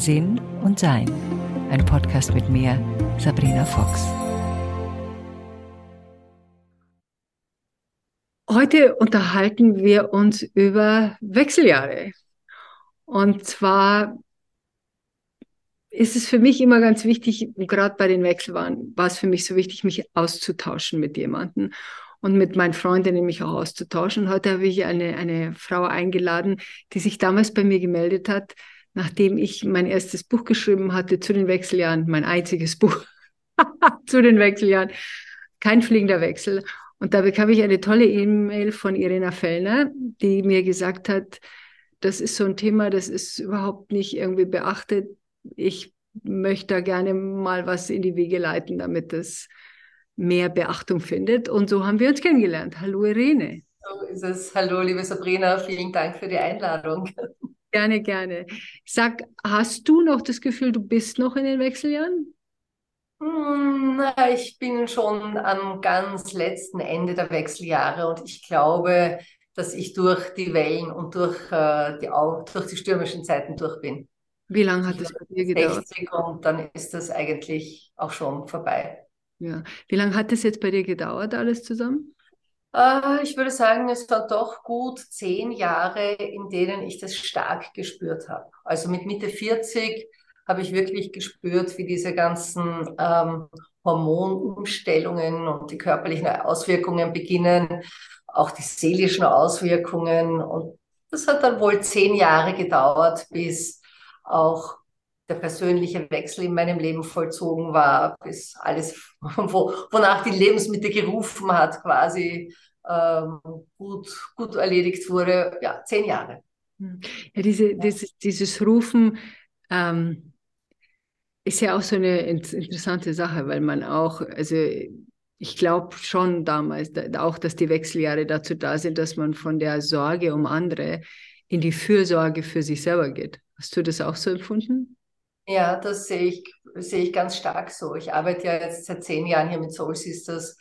Sinn und Sein. Ein Podcast mit mir, Sabrina Fox. Heute unterhalten wir uns über Wechseljahre. Und zwar ist es für mich immer ganz wichtig, gerade bei den Wechselwahlen war es für mich so wichtig, mich auszutauschen mit jemandem und mit meinen Freundinnen mich auch auszutauschen. Heute habe ich eine, eine Frau eingeladen, die sich damals bei mir gemeldet hat, nachdem ich mein erstes Buch geschrieben hatte zu den Wechseljahren, mein einziges Buch zu den Wechseljahren, kein fliegender Wechsel. Und da bekam ich eine tolle E-Mail von Irena Fellner, die mir gesagt hat, das ist so ein Thema, das ist überhaupt nicht irgendwie beachtet ich möchte da gerne mal was in die Wege leiten, damit es mehr Beachtung findet. Und so haben wir uns kennengelernt. Hallo Irene. So ist es. Hallo, liebe Sabrina. Vielen Dank für die Einladung. Gerne, gerne. Sag, hast du noch das Gefühl, du bist noch in den Wechseljahren? Hm, ich bin schon am ganz letzten Ende der Wechseljahre und ich glaube, dass ich durch die Wellen und durch, äh, die, durch die stürmischen Zeiten durch bin. Wie lange hat es bei dir gedauert? 60 und dann ist das eigentlich auch schon vorbei. Ja. Wie lange hat es jetzt bei dir gedauert, alles zusammen? Äh, ich würde sagen, es waren doch gut zehn Jahre, in denen ich das stark gespürt habe. Also mit Mitte 40 habe ich wirklich gespürt, wie diese ganzen ähm, Hormonumstellungen und die körperlichen Auswirkungen beginnen, auch die seelischen Auswirkungen. Und das hat dann wohl zehn Jahre gedauert, bis auch der persönliche Wechsel in meinem Leben vollzogen war, bis alles, wo, wonach die Lebensmittel gerufen hat, quasi ähm, gut, gut erledigt wurde. Ja, zehn Jahre. Hm. Ja, diese, dieses, dieses Rufen ähm, ist ja auch so eine interessante Sache, weil man auch, also ich glaube schon damals auch, dass die Wechseljahre dazu da sind, dass man von der Sorge um andere in die Fürsorge für sich selber geht. Hast du das auch so empfunden? Ja, das sehe ich, sehe ich ganz stark so. Ich arbeite ja jetzt seit zehn Jahren hier mit Soul Sisters,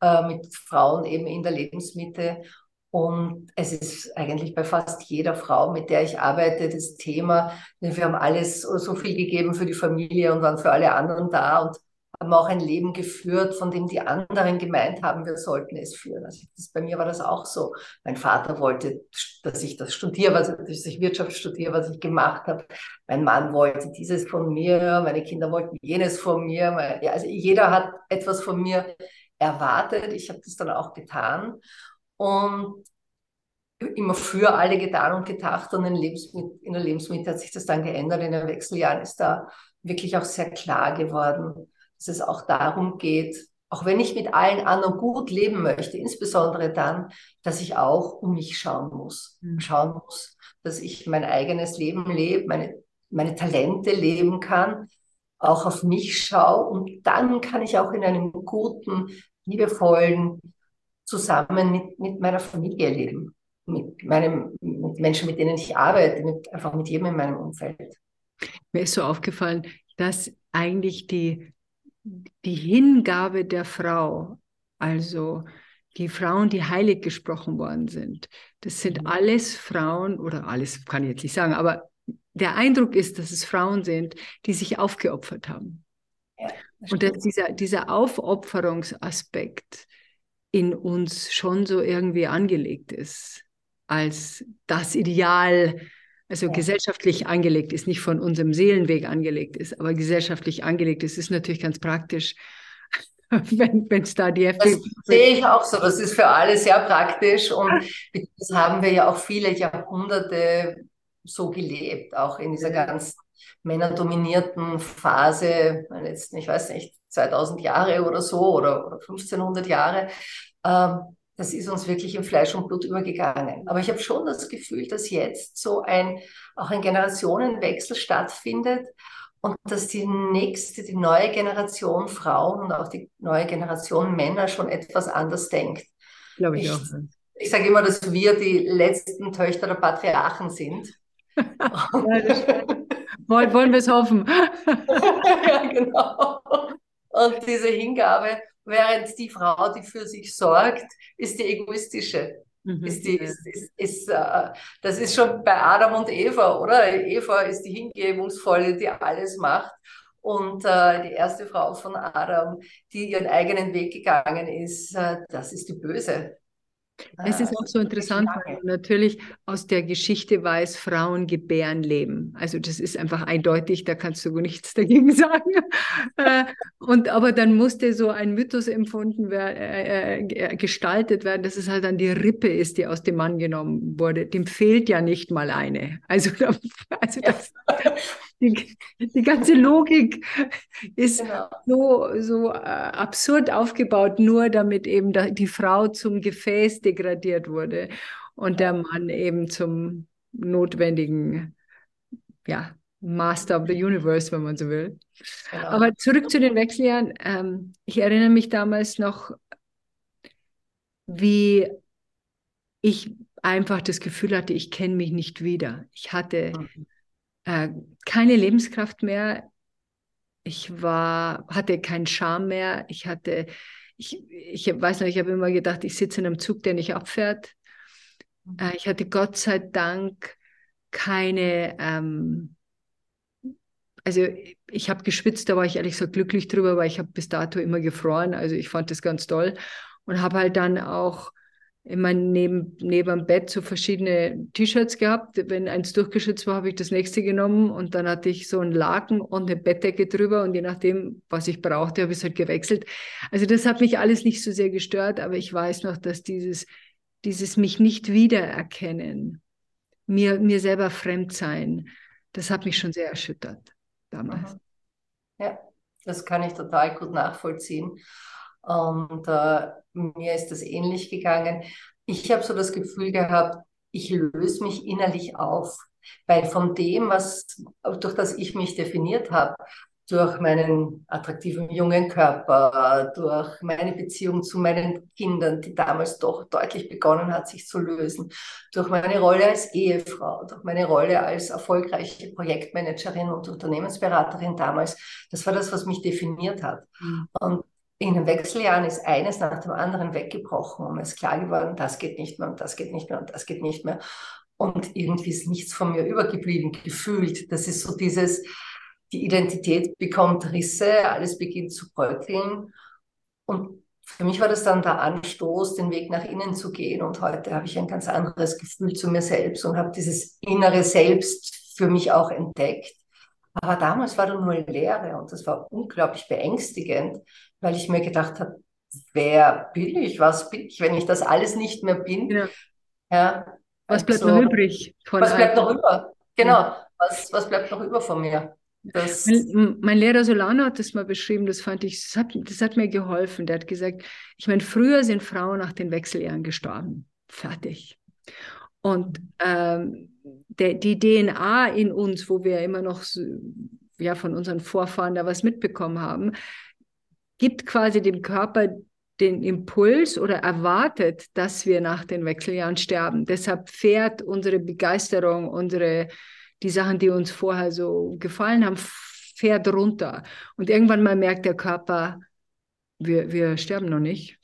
äh, mit Frauen eben in der Lebensmitte. Und es ist eigentlich bei fast jeder Frau, mit der ich arbeite, das Thema, wir haben alles so viel gegeben für die Familie und waren für alle anderen da. Und haben auch ein Leben geführt, von dem die anderen gemeint haben, wir sollten es führen. Also das, bei mir war das auch so. Mein Vater wollte, dass ich das studiere, was, dass ich Wirtschaft studiere, was ich gemacht habe. Mein Mann wollte dieses von mir, meine Kinder wollten jenes von mir. Also jeder hat etwas von mir erwartet. Ich habe das dann auch getan. Und immer für alle getan und gedacht und in, Lebensmitte, in der Lebensmitte hat sich das dann geändert. In den Wechseljahren ist da wirklich auch sehr klar geworden, dass es auch darum geht, auch wenn ich mit allen anderen gut leben möchte, insbesondere dann, dass ich auch um mich schauen muss. Mhm. Schauen muss, dass ich mein eigenes Leben lebe, meine, meine Talente leben kann, auch auf mich schaue und dann kann ich auch in einem guten, liebevollen Zusammen mit, mit meiner Familie leben, mit meinem, mit Menschen, mit denen ich arbeite, mit, einfach mit jedem in meinem Umfeld. Mir ist so aufgefallen, dass eigentlich die die Hingabe der Frau, also die Frauen, die heilig gesprochen worden sind, das sind mhm. alles Frauen, oder alles kann ich jetzt nicht sagen, aber der Eindruck ist, dass es Frauen sind, die sich aufgeopfert haben. Ja, das Und dass dieser, dieser Aufopferungsaspekt in uns schon so irgendwie angelegt ist, als das Ideal also ja. gesellschaftlich angelegt ist, nicht von unserem Seelenweg angelegt ist, aber gesellschaftlich angelegt ist, ist natürlich ganz praktisch, wenn es da die FDP... Das sehe ich auch so, das ist für alle sehr praktisch und das haben wir ja auch viele Jahrhunderte so gelebt, auch in dieser ganz männerdominierten Phase, jetzt, ich weiß nicht, 2000 Jahre oder so oder, oder 1500 Jahre. Ähm, das ist uns wirklich in Fleisch und Blut übergegangen. Aber ich habe schon das Gefühl, dass jetzt so ein, auch ein Generationenwechsel stattfindet und dass die nächste, die neue Generation Frauen und auch die neue Generation Männer schon etwas anders denkt. Glaube ich, ich auch. Ich sage immer, dass wir die letzten Töchter der Patriarchen sind. ja, wollen, wollen wir es hoffen. ja, genau. Und diese Hingabe Während die Frau, die für sich sorgt, ist die egoistische. Mhm. Ist die, ist, ist, ist, äh, das ist schon bei Adam und Eva, oder? Eva ist die Hingebungsvolle, die alles macht. Und äh, die erste Frau von Adam, die ihren eigenen Weg gegangen ist, äh, das ist die Böse. Es ist auch so interessant, weil man natürlich aus der Geschichte weiß, Frauen gebären Leben. Also das ist einfach eindeutig, da kannst du nichts dagegen sagen. Äh, und aber dann musste so ein Mythos empfunden werden, äh, äh, gestaltet werden, dass es halt dann die Rippe ist, die aus dem Mann genommen wurde. Dem fehlt ja nicht mal eine. Also, also das, die, die ganze Logik ist genau. so, so äh, absurd aufgebaut, nur damit eben die Frau zum Gefäß degradiert wurde und der Mann eben zum notwendigen, ja, Master of the Universe, wenn man so will. Genau. Aber zurück zu den Wechseljahren. Ähm, ich erinnere mich damals noch, wie ich einfach das Gefühl hatte, ich kenne mich nicht wieder. Ich hatte mhm äh, keine Lebenskraft mehr. Ich war, hatte keinen Charme mehr. Ich hatte, ich, ich weiß noch, ich habe immer gedacht, ich sitze in einem Zug, der nicht abfährt. Mhm. Äh, ich hatte Gott sei Dank keine, ähm, also ich habe geschwitzt, da war ich ehrlich gesagt glücklich drüber, weil ich habe bis dato immer gefroren. Also ich fand das ganz toll und habe halt dann auch immer neben, neben dem Bett so verschiedene T-Shirts gehabt. Wenn eins durchgeschützt war, habe ich das nächste genommen und dann hatte ich so einen Laken und eine Bettdecke drüber und je nachdem, was ich brauchte, habe ich es halt gewechselt. Also das hat mich alles nicht so sehr gestört, aber ich weiß noch, dass dieses, dieses mich nicht wiedererkennen, mir, mir selber fremd sein, das hat mich schon sehr erschüttert damals. Ja, das kann ich total gut nachvollziehen. Und äh, mir ist das ähnlich gegangen. Ich habe so das Gefühl gehabt, ich löse mich innerlich auf, weil von dem, was durch das ich mich definiert habe, durch meinen attraktiven jungen Körper, durch meine Beziehung zu meinen Kindern, die damals doch deutlich begonnen hat, sich zu lösen, durch meine Rolle als Ehefrau, durch meine Rolle als erfolgreiche Projektmanagerin und Unternehmensberaterin damals. Das war das, was mich definiert hat. Mhm. Und in den Wechseljahren ist eines nach dem anderen weggebrochen und mir ist klar geworden, das geht nicht mehr und das geht nicht mehr und das geht nicht mehr. Und irgendwie ist nichts von mir übergeblieben, gefühlt. Das ist so dieses, die Identität bekommt Risse, alles beginnt zu bröckeln. Und für mich war das dann der Anstoß, den Weg nach innen zu gehen. Und heute habe ich ein ganz anderes Gefühl zu mir selbst und habe dieses innere Selbst für mich auch entdeckt. Aber damals war da nur Leere und das war unglaublich beängstigend, weil ich mir gedacht habe, wer bin ich, was bin ich, wenn ich das alles nicht mehr bin? Ja. ja was bleibt also, noch übrig? was bleibt noch über? Genau, ja. was, was bleibt noch über von mir? Das mein, mein, Lehrer Solano hat das mal beschrieben, das fand ich, das hat, das hat mir geholfen. Der hat gesagt, ich meine, früher sind Frauen nach den Wechseljahren gestorben. Fertig. Und ähm, der, die DNA in uns, wo wir immer noch ja, von unseren Vorfahren da was mitbekommen haben, gibt quasi dem Körper den Impuls oder erwartet, dass wir nach den Wechseljahren sterben. Deshalb fährt unsere Begeisterung, unsere, die Sachen, die uns vorher so gefallen haben, fährt runter. Und irgendwann mal merkt der Körper, wir, wir sterben noch nicht.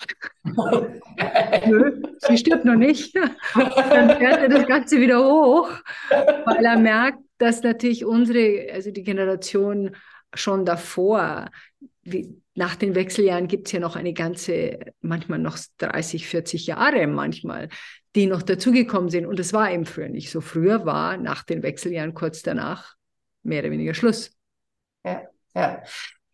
Nö, sie stirbt noch nicht. Dann fährt er das Ganze wieder hoch, weil er merkt, dass natürlich unsere, also die Generation schon davor, wie, nach den Wechseljahren gibt es ja noch eine ganze, manchmal noch 30, 40 Jahre manchmal, die noch dazugekommen sind. Und das war eben früher nicht so. Früher war nach den Wechseljahren kurz danach mehr oder weniger Schluss. Ja, ja.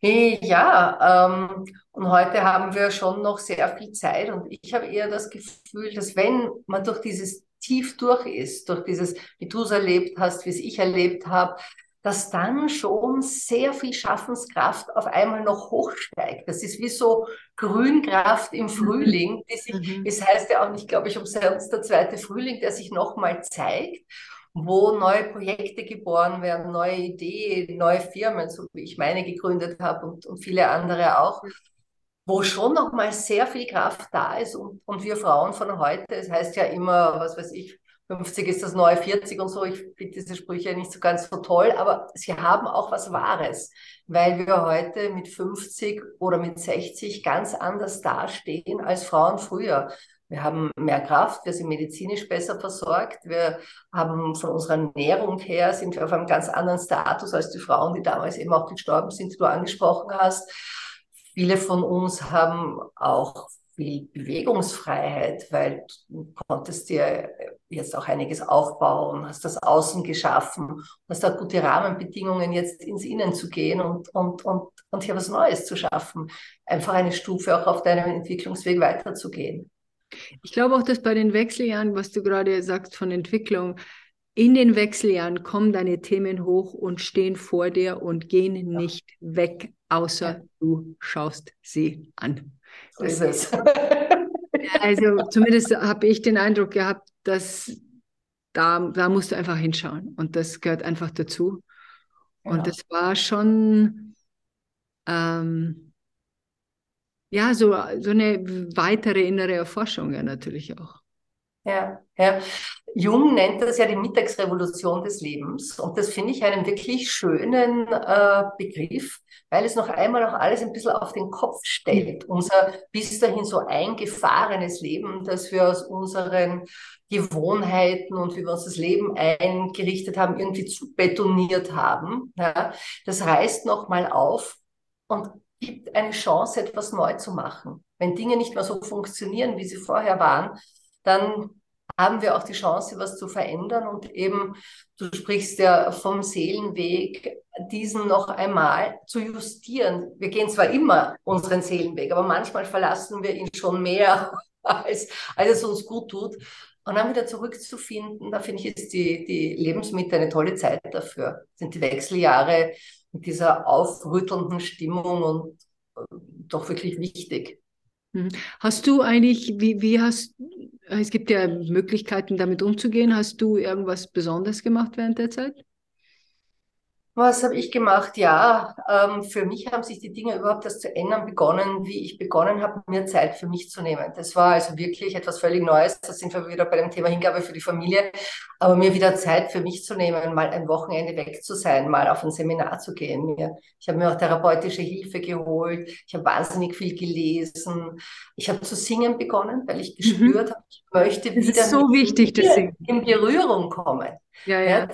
Hey, ja, ähm, und heute haben wir schon noch sehr viel Zeit und ich habe eher das Gefühl, dass wenn man durch dieses Tief durch ist, durch dieses, wie du es erlebt hast, wie es ich erlebt habe, dass dann schon sehr viel Schaffenskraft auf einmal noch hochsteigt. Das ist wie so Grünkraft im mhm. Frühling. Die sich, mhm. Es heißt ja auch nicht, glaube ich, umsonst der zweite Frühling, der sich nochmal zeigt, wo neue Projekte geboren werden, neue Ideen, neue Firmen, so wie ich meine gegründet habe und, und viele andere auch wo schon noch mal sehr viel Kraft da ist und, und wir Frauen von heute, es heißt ja immer, was weiß ich, 50 ist das neue 40 und so. Ich finde diese Sprüche nicht so ganz so toll, aber sie haben auch was Wahres, weil wir heute mit 50 oder mit 60 ganz anders dastehen als Frauen früher. Wir haben mehr Kraft, wir sind medizinisch besser versorgt, wir haben von unserer Ernährung her, sind wir auf einem ganz anderen Status als die Frauen, die damals eben auch gestorben sind, die du angesprochen hast. Viele von uns haben auch viel Bewegungsfreiheit, weil du konntest dir jetzt auch einiges aufbauen, hast das Außen geschaffen, hast da gute Rahmenbedingungen, jetzt ins Innen zu gehen und, und, und, und hier was Neues zu schaffen. Einfach eine Stufe auch auf deinem Entwicklungsweg weiterzugehen. Ich glaube auch, dass bei den Wechseljahren, was du gerade sagst von Entwicklung, in den Wechseljahren kommen deine Themen hoch und stehen vor dir und gehen ja. nicht weg, außer ja. du schaust sie an. So ist es. also zumindest habe ich den Eindruck gehabt, dass da, da musst du einfach hinschauen und das gehört einfach dazu. Und ja. das war schon ähm, ja so, so eine weitere innere Erforschung ja natürlich auch. Ja, ja. Jung nennt das ja die Mittagsrevolution des Lebens. Und das finde ich einen wirklich schönen äh, Begriff, weil es noch einmal auch alles ein bisschen auf den Kopf stellt. Unser bis dahin so eingefahrenes Leben, das wir aus unseren Gewohnheiten und wie wir uns das Leben eingerichtet haben, irgendwie zu betoniert haben. Ja, das reißt nochmal auf und gibt eine Chance, etwas neu zu machen. Wenn Dinge nicht mehr so funktionieren, wie sie vorher waren, dann haben wir auch die Chance, was zu verändern und eben, du sprichst ja vom Seelenweg, diesen noch einmal zu justieren. Wir gehen zwar immer unseren Seelenweg, aber manchmal verlassen wir ihn schon mehr, als, als es uns gut tut. Und dann wieder zurückzufinden, da finde ich, ist die, die Lebensmitte eine tolle Zeit dafür. Sind die Wechseljahre mit dieser aufrüttelnden Stimmung und äh, doch wirklich wichtig. Mhm. Hast du eigentlich, wie, wie hast, es gibt ja Möglichkeiten, damit umzugehen. Hast du irgendwas Besonderes gemacht während der Zeit? Was habe ich gemacht? Ja, ähm, für mich haben sich die Dinge überhaupt erst zu ändern begonnen, wie ich begonnen habe, mir Zeit für mich zu nehmen. Das war also wirklich etwas völlig Neues. Da sind wir wieder bei dem Thema Hingabe für die Familie. Aber mir wieder Zeit für mich zu nehmen, mal ein Wochenende weg zu sein, mal auf ein Seminar zu gehen. Ich habe mir auch therapeutische Hilfe geholt. Ich habe wahnsinnig viel gelesen. Ich habe zu singen begonnen, weil ich mhm. gespürt mhm. habe, ich möchte wieder so wichtig, in Berührung kommen. Ja, ja. ja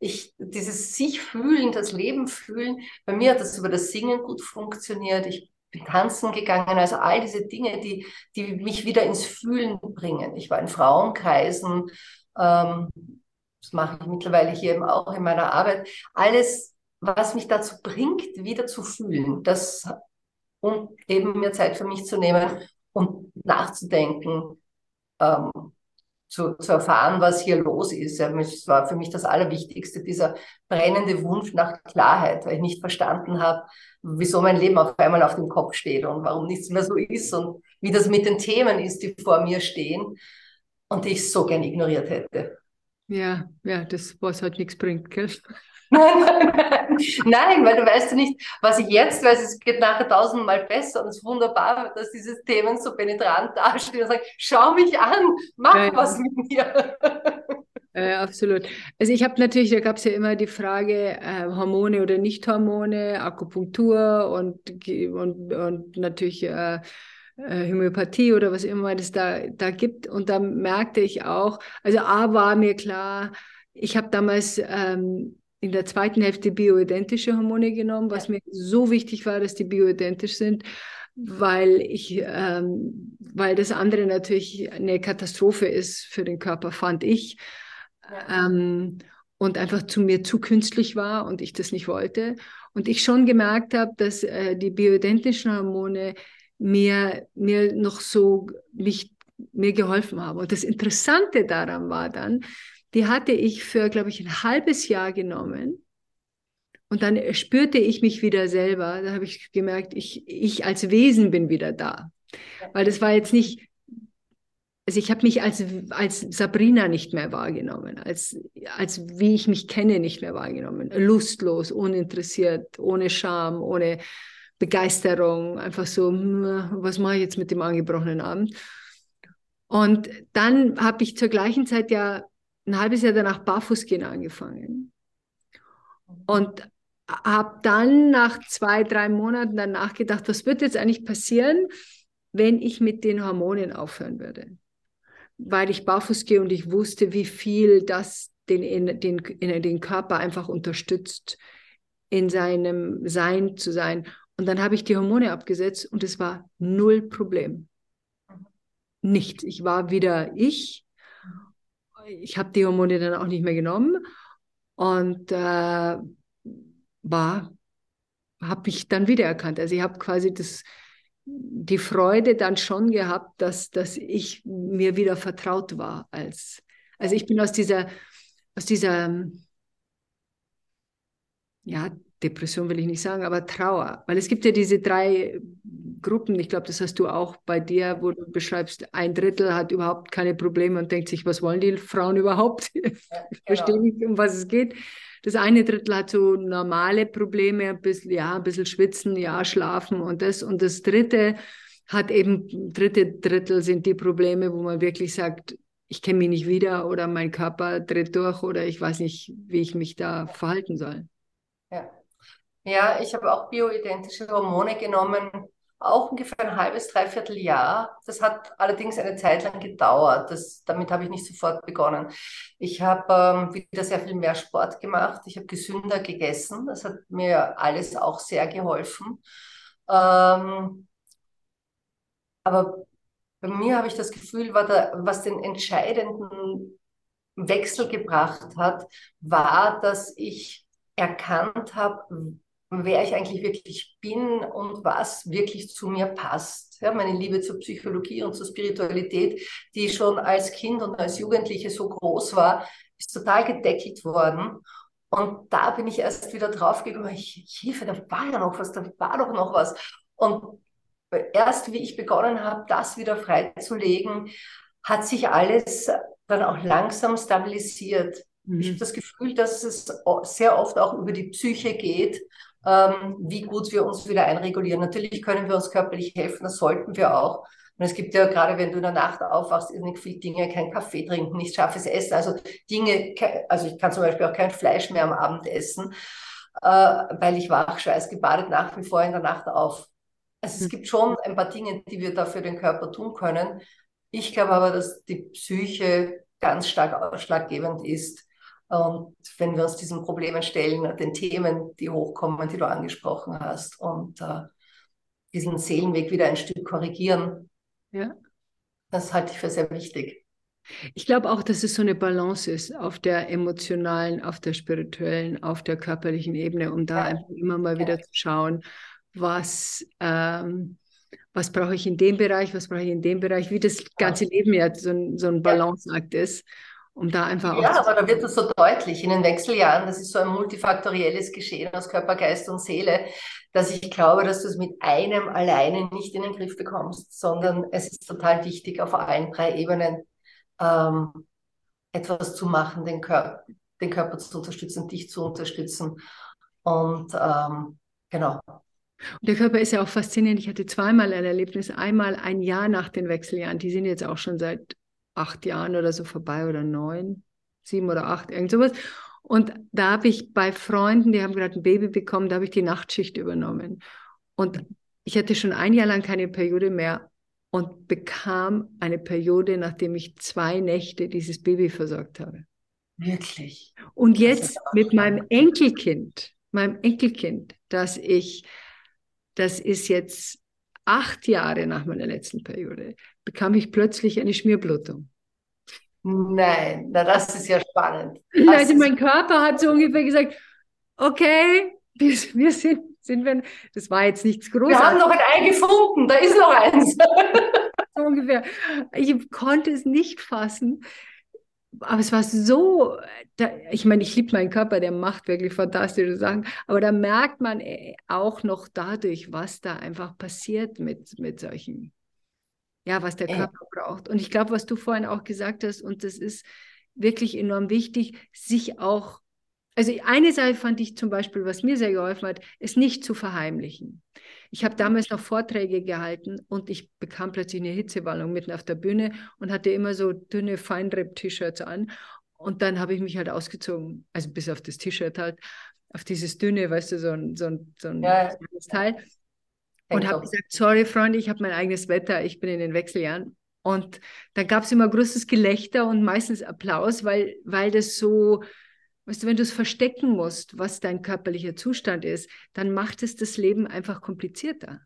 ich, dieses sich fühlen, das Leben fühlen, bei mir hat das über das Singen gut funktioniert. Ich bin tanzen gegangen, also all diese Dinge, die, die mich wieder ins Fühlen bringen. Ich war in Frauenkreisen, ähm, das mache ich mittlerweile hier eben auch in meiner Arbeit. Alles, was mich dazu bringt, wieder zu fühlen, das, um eben mir Zeit für mich zu nehmen und nachzudenken, ähm, zu, zu erfahren, was hier los ist. Ja, es war für mich das Allerwichtigste, dieser brennende Wunsch nach Klarheit, weil ich nicht verstanden habe, wieso mein Leben auf einmal auf dem Kopf steht und warum nichts mehr so ist und wie das mit den Themen ist, die vor mir stehen und die ich so gern ignoriert hätte. Ja, ja, das, was halt nichts bringt, gell? Nein, nein, nein. nein, weil du weißt ja nicht, was ich jetzt weiß, es geht nachher tausendmal besser und es ist wunderbar, dass diese Themen so penetrant dastehen und sagen, schau mich an, mach ja, was mit mir. Äh, absolut. Also ich habe natürlich, da gab es ja immer die Frage, äh, Hormone oder Nicht-Hormone, Akupunktur und, und, und natürlich äh, äh, Homöopathie oder was immer es da, da gibt. Und da merkte ich auch, also A war mir klar, ich habe damals ähm, in der zweiten Hälfte bioidentische Hormone genommen, was ja. mir so wichtig war, dass die bioidentisch sind, weil ich, ähm, weil das andere natürlich eine Katastrophe ist für den Körper, fand ich. Ja. Ähm, und einfach zu mir zu künstlich war und ich das nicht wollte. Und ich schon gemerkt habe, dass äh, die bioidentischen Hormone mir, mir noch so mich, mir geholfen haben. Und das Interessante daran war dann, die hatte ich für, glaube ich, ein halbes Jahr genommen. Und dann spürte ich mich wieder selber. Da habe ich gemerkt, ich, ich als Wesen bin wieder da. Weil das war jetzt nicht, also ich habe mich als, als Sabrina nicht mehr wahrgenommen, als, als wie ich mich kenne nicht mehr wahrgenommen. Lustlos, uninteressiert, ohne Scham, ohne Begeisterung, einfach so, hm, was mache ich jetzt mit dem angebrochenen Abend? Und dann habe ich zur gleichen Zeit ja ein halbes Jahr danach Barfußgehen angefangen. Und habe dann nach zwei, drei Monaten dann nachgedacht, was wird jetzt eigentlich passieren, wenn ich mit den Hormonen aufhören würde? weil ich barfuß gehe und ich wusste, wie viel das den, den, den Körper einfach unterstützt, in seinem Sein zu sein. Und dann habe ich die Hormone abgesetzt und es war null Problem. Nichts. Ich war wieder ich. Ich habe die Hormone dann auch nicht mehr genommen und äh, war, habe ich dann wiedererkannt. Also ich habe quasi das, die Freude dann schon gehabt, dass, dass ich mir wieder vertraut war als, also ich bin aus dieser, aus dieser, ja, Depression will ich nicht sagen, aber Trauer. Weil es gibt ja diese drei Gruppen, ich glaube, das hast du auch bei dir, wo du beschreibst, ein Drittel hat überhaupt keine Probleme und denkt sich, was wollen die Frauen überhaupt? Ja, genau. Ich verstehe nicht, um was es geht. Das eine Drittel hat so normale Probleme, ein bisschen, ja, ein bisschen schwitzen, ja, schlafen und das. Und das dritte hat eben, dritte Drittel sind die Probleme, wo man wirklich sagt, ich kenne mich nicht wieder oder mein Körper dreht durch oder ich weiß nicht, wie ich mich da verhalten soll. Ja. Ja, ich habe auch bioidentische Hormone genommen, auch ungefähr ein halbes, dreiviertel Jahr. Das hat allerdings eine Zeit lang gedauert. Das, damit habe ich nicht sofort begonnen. Ich habe ähm, wieder sehr viel mehr Sport gemacht. Ich habe gesünder gegessen. Das hat mir alles auch sehr geholfen. Ähm, aber bei mir habe ich das Gefühl, da, was den entscheidenden Wechsel gebracht hat, war, dass ich erkannt habe, wer ich eigentlich wirklich bin und was wirklich zu mir passt. Ja, meine Liebe zur Psychologie und zur Spiritualität, die schon als Kind und als Jugendliche so groß war, ist total gedeckelt worden. Und da bin ich erst wieder draufgekommen, ich, Hilfe, da war ja noch was, da war doch noch was. Und erst wie ich begonnen habe, das wieder freizulegen, hat sich alles dann auch langsam stabilisiert. Mhm. Ich habe das Gefühl, dass es sehr oft auch über die Psyche geht ähm, wie gut wir uns wieder einregulieren. Natürlich können wir uns körperlich helfen, das sollten wir auch. Und es gibt ja gerade, wenn du in der Nacht aufwachst, irrsinnig viele Dinge, kein Kaffee trinken, nicht scharfes Essen, also Dinge, also ich kann zum Beispiel auch kein Fleisch mehr am Abend essen, äh, weil ich wach, schweißgebadet nach wie vor in der Nacht auf. Also es hm. gibt schon ein paar Dinge, die wir da für den Körper tun können. Ich glaube aber, dass die Psyche ganz stark ausschlaggebend ist, und wenn wir uns diesen Problemen stellen, den Themen, die hochkommen, die du angesprochen hast, und äh, diesen Seelenweg wieder ein Stück korrigieren, ja. das halte ich für sehr wichtig. Ich glaube auch, dass es so eine Balance ist auf der emotionalen, auf der spirituellen, auf der körperlichen Ebene, um da ja. einfach immer mal wieder zu schauen, was, ähm, was brauche ich in dem Bereich, was brauche ich in dem Bereich, wie das ganze Leben ja so ein, so ein Balanceakt ist um da einfach Ja, aber da wird es so deutlich in den Wechseljahren, das ist so ein multifaktorielles Geschehen aus Körper, Geist und Seele, dass ich glaube, dass du es mit einem alleine nicht in den Griff bekommst, sondern es ist total wichtig, auf allen drei Ebenen ähm, etwas zu machen, den, Kör den Körper zu unterstützen, dich zu unterstützen. Und ähm, genau. Und der Körper ist ja auch faszinierend. Ich hatte zweimal ein Erlebnis. Einmal ein Jahr nach den Wechseljahren. Die sind jetzt auch schon seit acht Jahren oder so vorbei oder neun, sieben oder acht, irgend sowas. Und da habe ich bei Freunden, die haben gerade ein Baby bekommen, da habe ich die Nachtschicht übernommen. Und ich hatte schon ein Jahr lang keine Periode mehr und bekam eine Periode, nachdem ich zwei Nächte dieses Baby versorgt habe. Wirklich. Und jetzt mit meinem Enkelkind, meinem Enkelkind, dass ich, das ist jetzt acht Jahre nach meiner letzten Periode, bekam ich plötzlich eine Schmierblutung. Nein, na das ist ja spannend. Das also mein Körper hat so ungefähr gesagt, okay, wir, wir sind, sind wir, das war jetzt nichts Großes. Wir haben noch ein Ei gefunden, da ist noch eins. so ungefähr. Ich konnte es nicht fassen. Aber es war so, da, ich meine, ich liebe meinen Körper, der macht wirklich fantastische Sachen, aber da merkt man äh, auch noch dadurch, was da einfach passiert mit, mit solchen ja, was der Körper ja. braucht. Und ich glaube, was du vorhin auch gesagt hast, und das ist wirklich enorm wichtig, sich auch, also eine Sache fand ich zum Beispiel, was mir sehr geholfen hat, es nicht zu verheimlichen. Ich habe damals noch Vorträge gehalten und ich bekam plötzlich eine Hitzewallung mitten auf der Bühne und hatte immer so dünne Feinripp-T-Shirts an. Und dann habe ich mich halt ausgezogen, also bis auf das T-Shirt halt, auf dieses dünne, weißt du, so ein, so ein, so ein ja. Teil und habe gesagt, sorry Freunde, ich habe mein eigenes Wetter, ich bin in den Wechseljahren. Und da gab es immer großes Gelächter und meistens Applaus, weil, weil das so, weißt du, wenn du es verstecken musst, was dein körperlicher Zustand ist, dann macht es das Leben einfach komplizierter.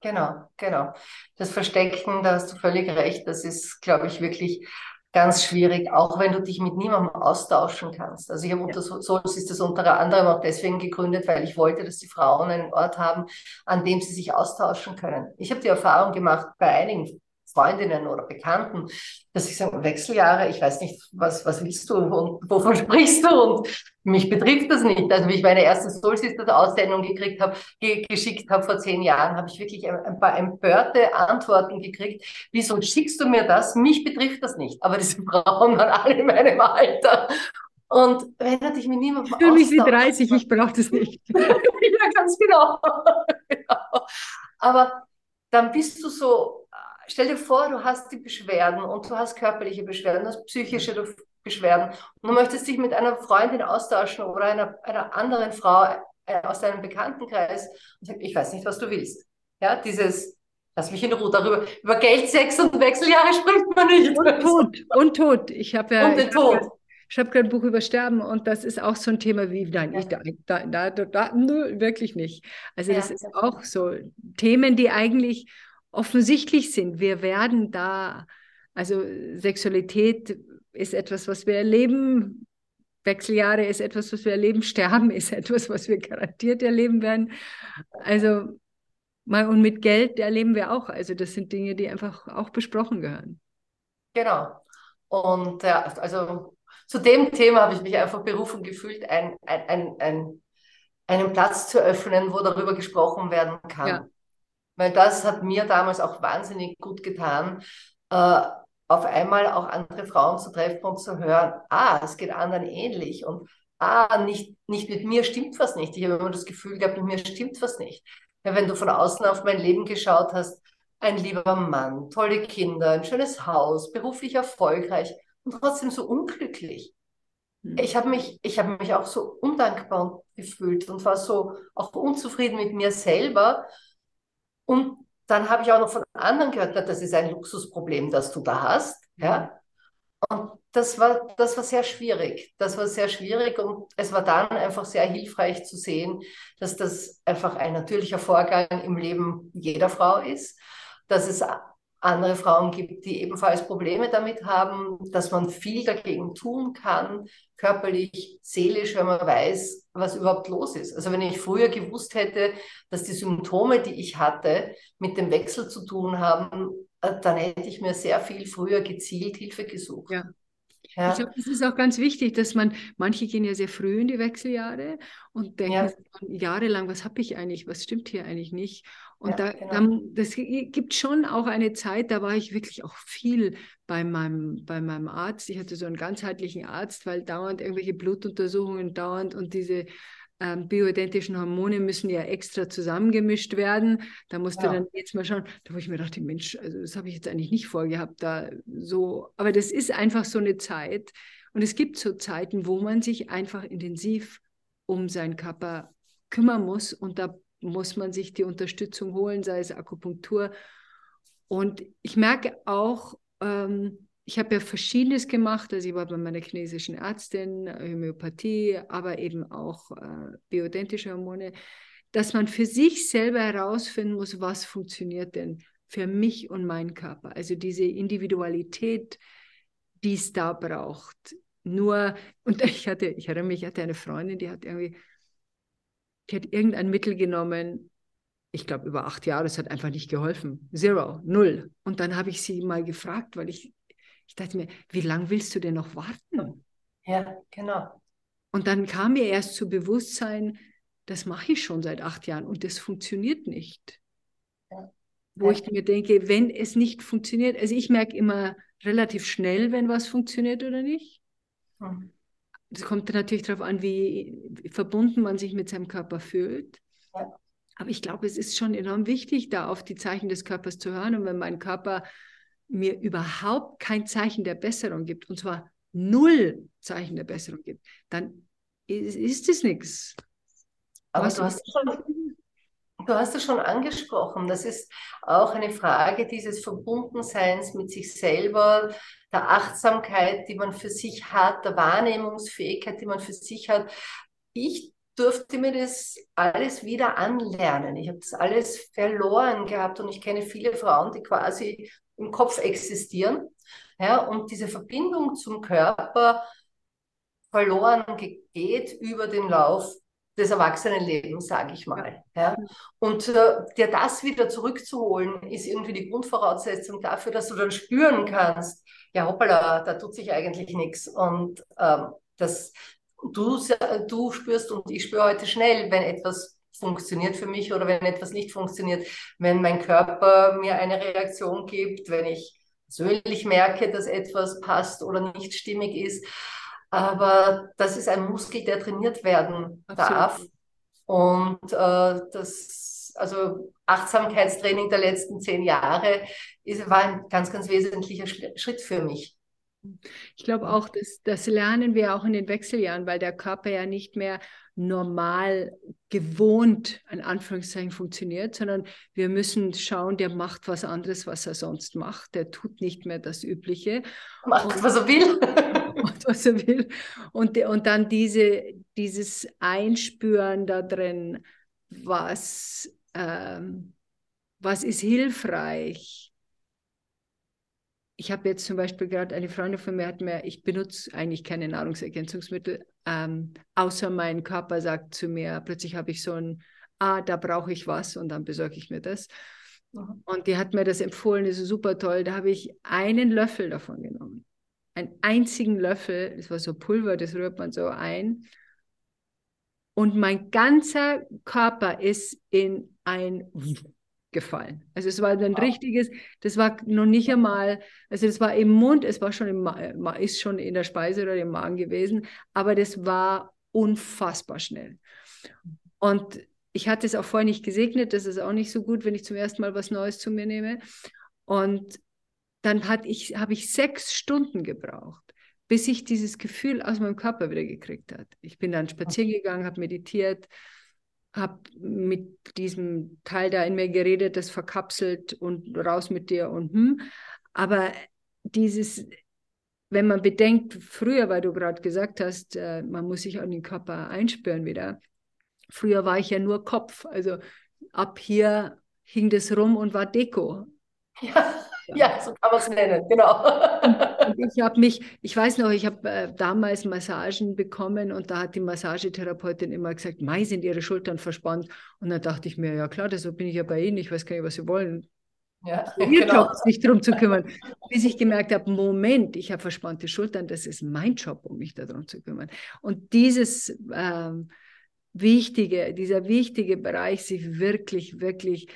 Genau, genau. Das Verstecken, da hast du völlig recht, das ist, glaube ich, wirklich ganz schwierig, auch wenn du dich mit niemandem austauschen kannst. Also ich habe unter Souls ist das unter anderem auch deswegen gegründet, weil ich wollte, dass die Frauen einen Ort haben, an dem sie sich austauschen können. Ich habe die Erfahrung gemacht bei einigen Freundinnen oder Bekannten, dass ich sage, Wechseljahre, ich weiß nicht, was, was willst du und wovon sprichst du und mich betrifft das nicht. Also wie ich meine erste Soul Sisters Aussendung gekriegt habe, ge geschickt habe vor zehn Jahren, habe ich wirklich ein, ein, paar empörte Antworten gekriegt. Wieso schickst du mir das? Mich betrifft das nicht. Aber diese Frauen waren alle in meinem Alter. Und wenn du dich mit niemandem Ich fühle mich wie 30, ich brauche das nicht. ja, ganz genau. genau. Aber dann bist du so stell dir vor, du hast die Beschwerden und du hast körperliche Beschwerden, du hast psychische Beschwerden und du möchtest dich mit einer Freundin austauschen oder einer, einer anderen Frau äh, aus deinem Bekanntenkreis und sagst, ich weiß nicht, was du willst. Ja, dieses, lass mich in Ruhe darüber. Über Geld, Sex und Wechseljahre spricht man nicht. Und Tod, und Tod. Ich habe ja. Und den Tod. Ich habe gerade ein Buch über Sterben und das ist auch so ein Thema wie, nein, ja. ich, da, da, da, da, wirklich nicht. Also ja, das ist auch so Themen, die eigentlich offensichtlich sind. Wir werden da, also Sexualität ist etwas, was wir erleben. Wechseljahre ist etwas, was wir erleben. Sterben ist etwas, was wir garantiert erleben werden. Also, und mit Geld erleben wir auch. Also, das sind Dinge, die einfach auch besprochen gehören. Genau. Und ja, also zu dem Thema habe ich mich einfach berufen gefühlt, ein, ein, ein, ein, einen Platz zu öffnen, wo darüber gesprochen werden kann. Ja. Weil das hat mir damals auch wahnsinnig gut getan, äh, auf einmal auch andere Frauen zu treffen und zu hören, ah, es geht anderen ähnlich und ah, nicht, nicht mit mir stimmt was nicht. Ich habe immer das Gefühl gehabt, mit mir stimmt was nicht. Ja, wenn du von außen auf mein Leben geschaut hast, ein lieber Mann, tolle Kinder, ein schönes Haus, beruflich erfolgreich und trotzdem so unglücklich. Hm. Ich habe mich, ich habe mich auch so undankbar gefühlt und war so auch unzufrieden mit mir selber und dann habe ich auch noch von anderen gehört, das ist ein Luxusproblem, das du da hast. Ja? Und das war, das war sehr schwierig. Das war sehr schwierig und es war dann einfach sehr hilfreich zu sehen, dass das einfach ein natürlicher Vorgang im Leben jeder Frau ist, dass es andere Frauen gibt, die ebenfalls Probleme damit haben, dass man viel dagegen tun kann, körperlich, seelisch, wenn man weiß, was überhaupt los ist. Also wenn ich früher gewusst hätte, dass die Symptome, die ich hatte, mit dem Wechsel zu tun haben, äh, dann hätte ich mir sehr viel früher gezielt Hilfe gesucht. Ja. Ja. Ich glaube, das ist auch ganz wichtig, dass man, manche gehen ja sehr früh in die Wechseljahre und denken ja. jahrelang, was habe ich eigentlich, was stimmt hier eigentlich nicht? Und ja, da, genau. dann, das gibt schon auch eine Zeit, da war ich wirklich auch viel bei meinem, bei meinem Arzt. Ich hatte so einen ganzheitlichen Arzt, weil dauernd irgendwelche Blutuntersuchungen dauernd und diese ähm, bioidentischen Hormone müssen ja extra zusammengemischt werden. Da musste ja. dann jetzt mal schauen, da wo ich mir dachte, Mensch, also das habe ich jetzt eigentlich nicht vorgehabt, da so, aber das ist einfach so eine Zeit. Und es gibt so Zeiten, wo man sich einfach intensiv um seinen Körper kümmern muss und da muss man sich die Unterstützung holen, sei es Akupunktur. Und ich merke auch, ähm, ich habe ja verschiedenes gemacht. Also ich war bei meiner chinesischen Ärztin, Homöopathie, aber eben auch äh, bioidentische Hormone, dass man für sich selber herausfinden muss, was funktioniert denn für mich und meinen Körper. Also diese Individualität, die es da braucht. Nur, und ich hatte, ich erinnere mich, ich hatte eine Freundin, die hat irgendwie die hat irgendein Mittel genommen, ich glaube über acht Jahre, es hat einfach nicht geholfen. Zero, null. Und dann habe ich sie mal gefragt, weil ich, ich dachte mir, wie lange willst du denn noch warten? Ja, genau. Und dann kam mir erst zu Bewusstsein, das mache ich schon seit acht Jahren und das funktioniert nicht. Ja. Wo ja. ich mir denke, wenn es nicht funktioniert, also ich merke immer relativ schnell, wenn was funktioniert oder nicht. Mhm. Es kommt natürlich darauf an, wie verbunden man sich mit seinem Körper fühlt. Ja. Aber ich glaube, es ist schon enorm wichtig, da auf die Zeichen des Körpers zu hören. Und wenn mein Körper mir überhaupt kein Zeichen der Besserung gibt, und zwar null Zeichen der Besserung gibt, dann ist, es nichts. Aber Was du hast, schon, Du hast es schon angesprochen, das ist auch eine Frage dieses Verbundenseins mit sich selber, der Achtsamkeit, die man für sich hat, der Wahrnehmungsfähigkeit, die man für sich hat. Ich durfte mir das alles wieder anlernen. Ich habe das alles verloren gehabt und ich kenne viele Frauen, die quasi im Kopf existieren. Ja, und diese Verbindung zum Körper verloren geht über den Lauf des Erwachsenenlebens, sage ich mal. Ja. Und äh, dir das wieder zurückzuholen, ist irgendwie die Grundvoraussetzung dafür, dass du dann spüren kannst, ja hoppala, da tut sich eigentlich nichts. Und ähm, das, du, du spürst und ich spüre heute schnell, wenn etwas funktioniert für mich oder wenn etwas nicht funktioniert, wenn mein Körper mir eine Reaktion gibt, wenn ich persönlich merke, dass etwas passt oder nicht stimmig ist. Aber das ist ein Muskel, der trainiert werden Absolut. darf. Und äh, das, also Achtsamkeitstraining der letzten zehn Jahre ist, war ein ganz, ganz wesentlicher Schritt für mich. Ich glaube auch, dass das lernen wir auch in den Wechseljahren, weil der Körper ja nicht mehr normal gewohnt, in Anführungszeichen, funktioniert, sondern wir müssen schauen, der macht was anderes, was er sonst macht. Der tut nicht mehr das Übliche. Macht, und, was er will. macht, was er will. Und, und dann diese, dieses Einspüren da drin, was, ähm, was ist hilfreich, ich habe jetzt zum Beispiel gerade eine Freundin von mir hat mir, ich benutze eigentlich keine Nahrungsergänzungsmittel, ähm, außer mein Körper sagt zu mir, plötzlich habe ich so ein, ah, da brauche ich was und dann besorge ich mir das. Mhm. Und die hat mir das empfohlen, das ist super toll. Da habe ich einen Löffel davon genommen. Einen einzigen Löffel, das war so Pulver, das rührt man so ein. Und mein ganzer Körper ist in ein gefallen. Also es war ein richtiges, das war noch nicht einmal, also das war im Mund, es war schon im, ist schon in der Speise oder im Magen gewesen, aber das war unfassbar schnell. Und ich hatte es auch vorher nicht gesegnet, das ist auch nicht so gut, wenn ich zum ersten Mal was Neues zu mir nehme. Und dann hat ich, habe ich sechs Stunden gebraucht, bis ich dieses Gefühl aus meinem Körper wieder gekriegt habe. Ich bin dann spazieren gegangen, habe meditiert, habe mit diesem Teil da in mir geredet, das verkapselt und raus mit dir und hm. Aber dieses, wenn man bedenkt, früher, weil du gerade gesagt hast, äh, man muss sich an den Körper einspüren wieder. Früher war ich ja nur Kopf, also ab hier hing das rum und war Deko. Ja. Ja, so kann man es nennen, genau. Und ich habe mich, ich weiß noch, ich habe äh, damals Massagen bekommen und da hat die Massagetherapeutin immer gesagt, Mai sind ihre Schultern verspannt. Und dann dachte ich mir, ja klar, deshalb bin ich ja bei Ihnen, ich weiß gar nicht, was Sie wollen. Ja, Ihr genau. Job, sich darum zu kümmern. Bis ich gemerkt habe, Moment, ich habe verspannte Schultern, das ist mein Job, um mich darum zu kümmern. Und dieses ähm, wichtige, dieser wichtige Bereich, sich wirklich, wirklich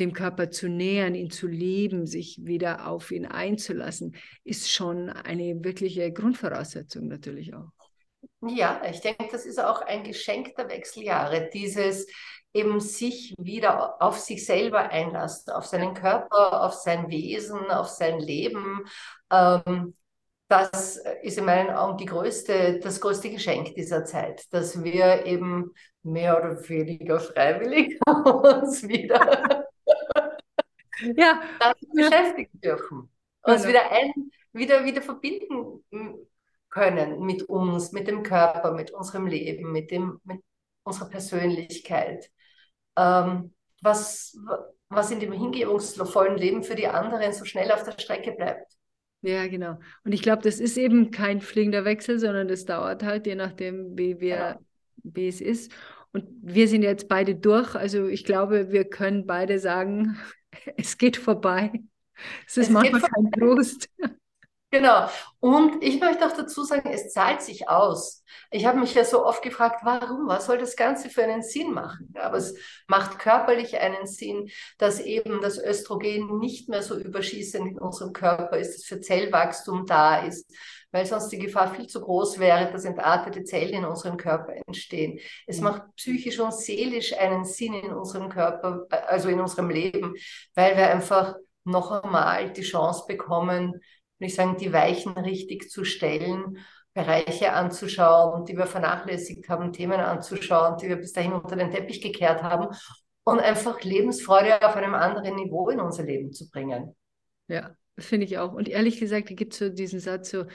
dem Körper zu nähern, ihn zu lieben, sich wieder auf ihn einzulassen, ist schon eine wirkliche Grundvoraussetzung natürlich auch. Ja, ich denke, das ist auch ein Geschenk der Wechseljahre, dieses eben sich wieder auf sich selber einlassen, auf seinen Körper, auf sein Wesen, auf sein Leben. Ähm, das ist in meinen Augen die größte, das größte Geschenk dieser Zeit, dass wir eben mehr oder weniger freiwillig uns wieder ja. damit beschäftigen dürfen. Uns genau. wieder, ein, wieder, wieder verbinden können mit uns, mit dem Körper, mit unserem Leben, mit, dem, mit unserer Persönlichkeit. Ähm, was, was in dem hingebungsvollen Leben für die anderen so schnell auf der Strecke bleibt. Ja, genau. Und ich glaube, das ist eben kein fliegender Wechsel, sondern das dauert halt, je nachdem, wie wir, genau. wie es ist. Und wir sind jetzt beide durch. Also ich glaube, wir können beide sagen, es geht vorbei. Es ist es manchmal kein Trost. Genau. Und ich möchte auch dazu sagen, es zahlt sich aus. Ich habe mich ja so oft gefragt, warum? Was soll das Ganze für einen Sinn machen? Aber es macht körperlich einen Sinn, dass eben das Östrogen nicht mehr so überschießend in unserem Körper ist, dass für Zellwachstum da ist, weil sonst die Gefahr viel zu groß wäre, dass entartete Zellen in unserem Körper entstehen. Es macht psychisch und seelisch einen Sinn in unserem Körper, also in unserem Leben, weil wir einfach noch einmal die Chance bekommen, würde ich sagen, die Weichen richtig zu stellen, Bereiche anzuschauen, die wir vernachlässigt haben, Themen anzuschauen, die wir bis dahin unter den Teppich gekehrt haben und einfach Lebensfreude auf einem anderen Niveau in unser Leben zu bringen. Ja, finde ich auch. Und ehrlich gesagt, gibt es so diesen Satz, so,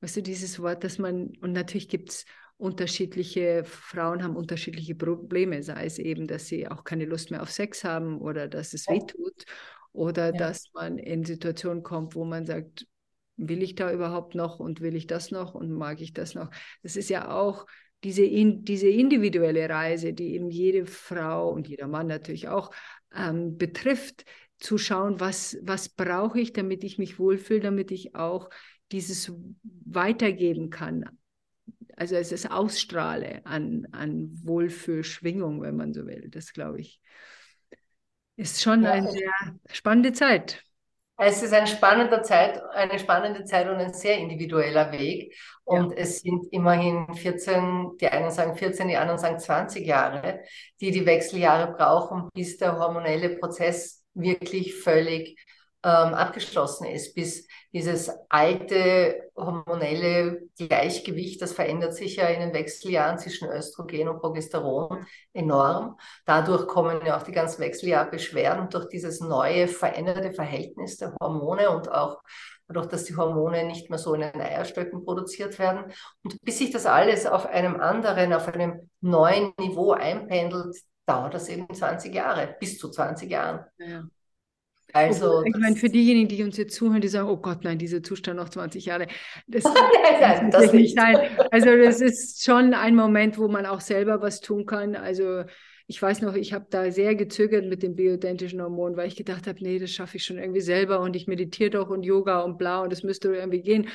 weißt du, dieses Wort, dass man, und natürlich gibt es unterschiedliche Frauen haben unterschiedliche Probleme, sei es eben, dass sie auch keine Lust mehr auf Sex haben oder dass es weh tut oder ja. dass man in Situationen kommt, wo man sagt, will ich da überhaupt noch und will ich das noch und mag ich das noch? Das ist ja auch diese, in, diese individuelle Reise, die eben jede Frau und jeder Mann natürlich auch ähm, betrifft, zu schauen, was, was brauche ich, damit ich mich wohlfühle, damit ich auch dieses weitergeben kann also es ist ausstrahle an, an Wohlfühlschwingung, wenn man so will. Das glaube ich, ist schon ja. eine sehr spannende Zeit. Es ist eine spannende Zeit, eine spannende Zeit und ein sehr individueller Weg. Und ja. es sind immerhin 14, die einen sagen 14, die anderen sagen 20 Jahre, die die Wechseljahre brauchen, bis der hormonelle Prozess wirklich völlig ähm, abgeschlossen ist, bis dieses alte hormonelle Gleichgewicht, das verändert sich ja in den Wechseljahren zwischen Östrogen und Progesteron enorm. Dadurch kommen ja auch die ganzen Wechseljahrbeschwerden durch dieses neue veränderte Verhältnis der Hormone und auch dadurch, dass die Hormone nicht mehr so in den Eierstöcken produziert werden. Und bis sich das alles auf einem anderen, auf einem neuen Niveau einpendelt, dauert das eben 20 Jahre, bis zu 20 Jahren. Ja. Also, ich meine, für diejenigen, die uns jetzt zuhören, die sagen, oh Gott, nein, dieser Zustand noch 20 Jahre, das, nein, das nicht sein. Also das ist schon ein Moment, wo man auch selber was tun kann. Also ich weiß noch, ich habe da sehr gezögert mit dem bioidentischen Hormon, weil ich gedacht habe, nee, das schaffe ich schon irgendwie selber und ich meditiere doch und Yoga und bla und das müsste irgendwie gehen.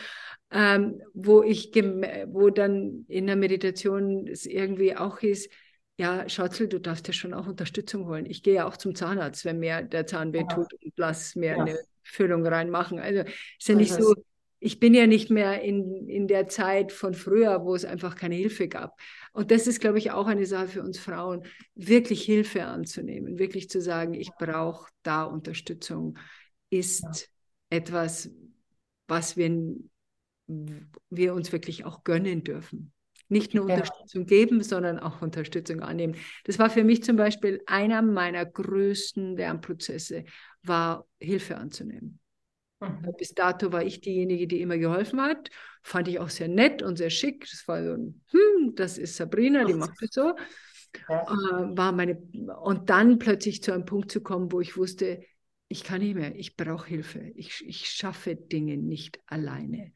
Ähm, wo ich, wo dann in der Meditation es irgendwie auch hieß, ja, Schatzl, du darfst ja schon auch Unterstützung holen. Ich gehe ja auch zum Zahnarzt, wenn mir der Zahn weh tut und lass mir ja. eine Füllung reinmachen. Also ist ja nicht so, ich bin ja nicht mehr in, in der Zeit von früher, wo es einfach keine Hilfe gab. Und das ist, glaube ich, auch eine Sache für uns Frauen, wirklich Hilfe anzunehmen, wirklich zu sagen, ich brauche da Unterstützung, ist ja. etwas, was wir, wir uns wirklich auch gönnen dürfen. Nicht nur Unterstützung geben, sondern auch Unterstützung annehmen. Das war für mich zum Beispiel einer meiner größten Lernprozesse, war Hilfe anzunehmen. Mhm. Bis dato war ich diejenige, die immer geholfen hat. Fand ich auch sehr nett und sehr schick. Das war so ein, hm, das ist Sabrina, die macht es so. Ja. Äh, war meine, und dann plötzlich zu einem Punkt zu kommen, wo ich wusste, ich kann nicht mehr, ich brauche Hilfe. Ich, ich schaffe Dinge nicht alleine.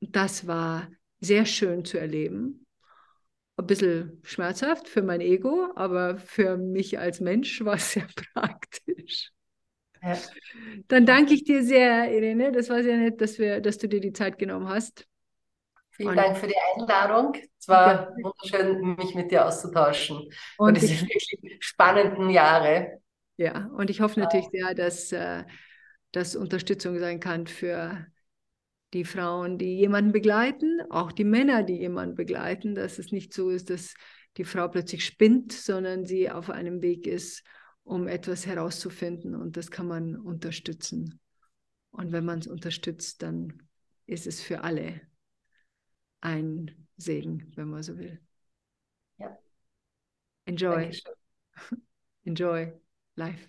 Und das war sehr schön zu erleben ein bisschen schmerzhaft für mein Ego, aber für mich als Mensch war es sehr praktisch. Ja. Dann danke ich dir sehr, Irene. Das war sehr nett, dass, wir, dass du dir die Zeit genommen hast. Vielen und Dank für die Einladung. Es war ja. wunderschön, mich mit dir auszutauschen. Und, und diese wirklich spannenden Jahre. Ja, und ich hoffe natürlich sehr, dass äh, das Unterstützung sein kann für die Frauen, die jemanden begleiten, auch die Männer, die jemanden begleiten, dass es nicht so ist, dass die Frau plötzlich spinnt, sondern sie auf einem Weg ist, um etwas herauszufinden und das kann man unterstützen. Und wenn man es unterstützt, dann ist es für alle ein Segen, wenn man so will. Ja. Enjoy. Enjoy life.